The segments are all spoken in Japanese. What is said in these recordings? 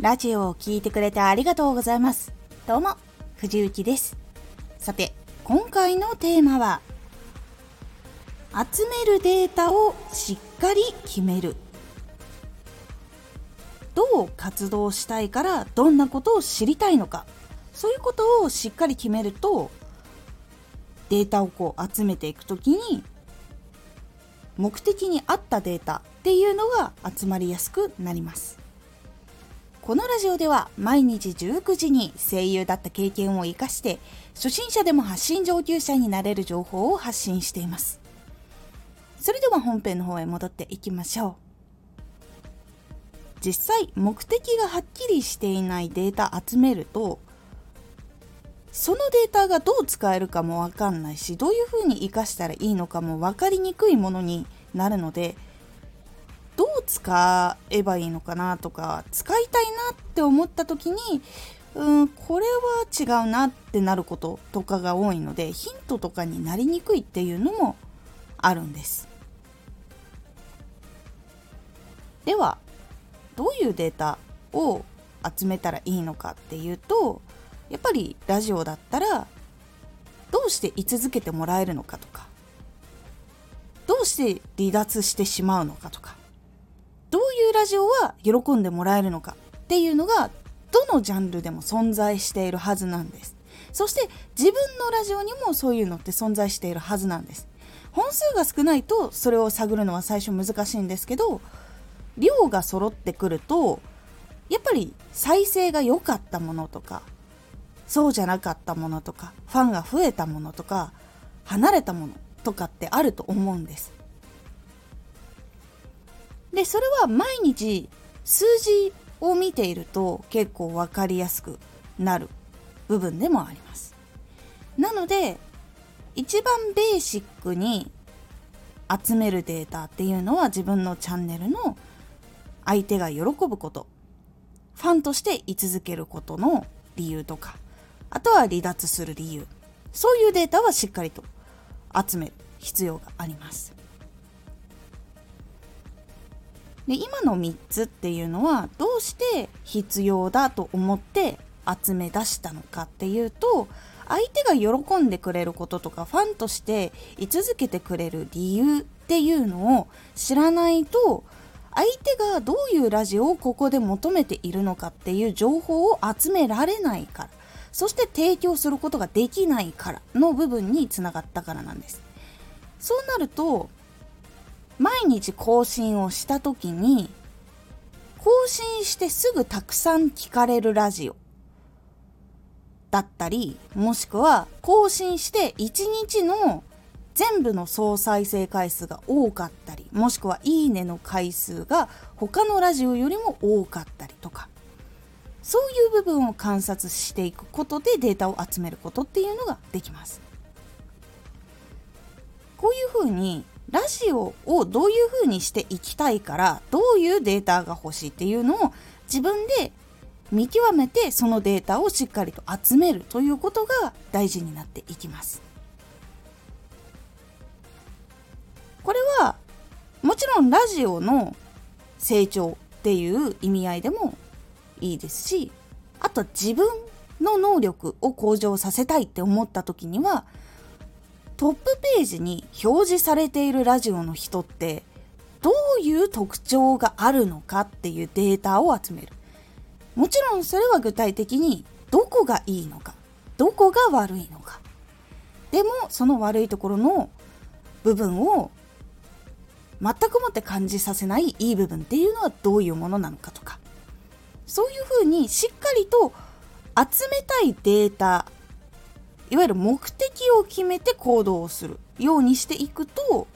ラジオを聴いてくれてありがとうございます。どうも、藤幸です。さて、今回のテーマは、集めるデータをしっかり決める。どう活動したいからどんなことを知りたいのか、そういうことをしっかり決めると、データをこう集めていくときに、目的に合ったデータっていうのが集まりやすくなります。このラジオでは毎日19時に声優だった経験を活かして初心者でも発信上級者になれる情報を発信しています。それでは本編の方へ戻っていきましょう。実際目的がはっきりしていないデータ集めるとそのデータがどう使えるかもわかんないしどういうふうに活かしたらいいのかも分かりにくいものになるのでどう使えばいいのかなとか使いたいなって思った時にうんこれは違うなってなることとかが多いのでヒントとかになりにくいっていうのもあるんです。ではどういうデータを集めたらいいのかっていうとやっぱりラジオだったらどうして居続けてもらえるのかとかどうして離脱してしまうのかとかラジオは喜んでもらえるのかっていうのがどのジャンルでも存在しているはずなんです。そして自分のラジオにもそういうのって存在しているはずなんです。本数が少ないとそれを探るのは最初難しいんですけど量が揃ってくるとやっぱり再生が良かったものとかそうじゃなかったものとかファンが増えたものとか離れたものとかってあると思うんです。でそれは毎日数字を見ていると結構分かりやすくなる部分でもあります。なので一番ベーシックに集めるデータっていうのは自分のチャンネルの相手が喜ぶこと。ファンとして居続けることの理由とか。あとは離脱する理由。そういうデータはしっかりと集める必要があります。で今の3つっていうのはどうして必要だと思って集め出したのかっていうと相手が喜んでくれることとかファンとして居続けてくれる理由っていうのを知らないと相手がどういうラジオをここで求めているのかっていう情報を集められないからそして提供することができないからの部分につながったからなんです。そうなると毎日更新をした時に更新してすぐたくさん聞かれるラジオだったりもしくは更新して1日の全部の総再生回数が多かったりもしくはいいねの回数が他のラジオよりも多かったりとかそういう部分を観察していくことでデータを集めることっていうのができます。こういうふうにラジオをどういう風にしていきたいからどういうデータが欲しいっていうのを自分で見極めてそのデータをしっかりと集めるということが大事になっていきます。これはもちろんラジオの成長っていう意味合いでもいいですしあと自分の能力を向上させたいって思った時にはトップページに表示されているラジオの人ってどういう特徴があるのかっていうデータを集める。もちろんそれは具体的にどこがいいのか、どこが悪いのか。でもその悪いところの部分を全くもって感じさせないいい部分っていうのはどういうものなのかとかそういうふうにしっかりと集めたいデータいわゆる目的を決めて行動をするようにしていくと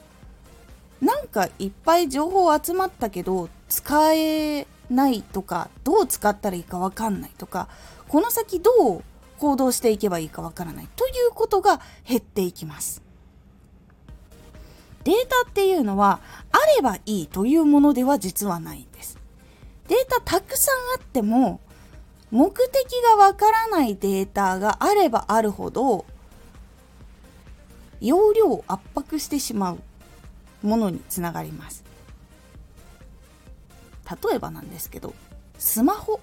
なんかいっぱい情報集まったけど使えないとかどう使ったらいいか分かんないとかこの先どう行動していけばいいか分からないということが減っていきます。データっていうのはあればいいというものでは実はないんです。データたくさんあっても目的がわからないデータがあればあるほど容量を圧迫してしまうものにつながります。例えばなんですけどスマホ。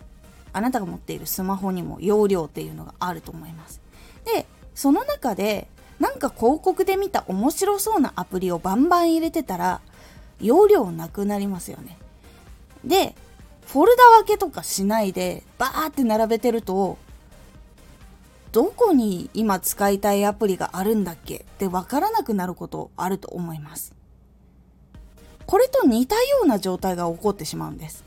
あなたが持っているスマホにも容量っていうのがあると思います。でその中でなんか広告で見た面白そうなアプリをバンバン入れてたら容量なくなりますよね。でフォルダ分けとかしないでバーって並べてるとどこに今使いたいアプリがあるんだっけ？ってわからなくなることあると思います。これと似たような状態が起こってしまうんです。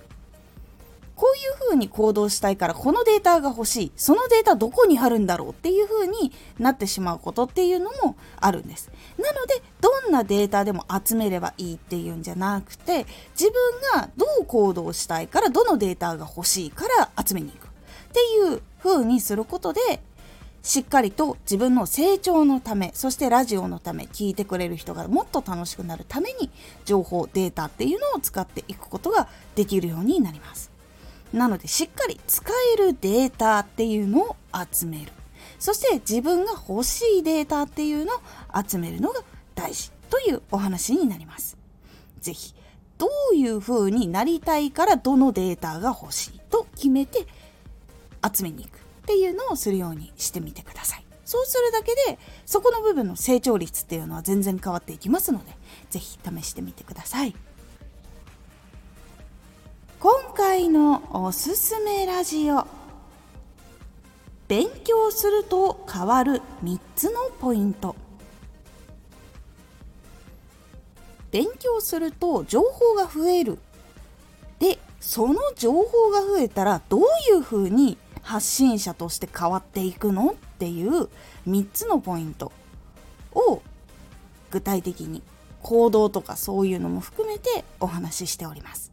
こういう風に行動したいからこのデータが欲しい。そのデータどこにあるんだろうっていう風になってしまうことっていうのもあるんです。なのでどんなデータでも集めればいいっていうんじゃなくて自分がどう行動したいからどのデータが欲しいから集めに行く。っていう風にすることでしっかりと自分の成長のためそしてラジオのため聞いてくれる人がもっと楽しくなるために情報データっていうのを使っていくことができるようになります。なのでしっかり使えるデータっていうのを集めるそして自分が欲しいデータっていうのを集めるのが大事というお話になります是非どういう風になりたいからどのデータが欲しいと決めて集めに行くっていうのをするようにしてみてください。そうするだけでそこの部分の成長率っていうのは全然変わっていきますので是非試してみてください。今回のおすすめラジオ。勉強すると変わる3つのポイント。勉強すると情報が増える。でその情報が増えたらどういうふうに発信者として変わっていくのっていう3つのポイントを具体的に行動とかそういうのも含めてお話ししております。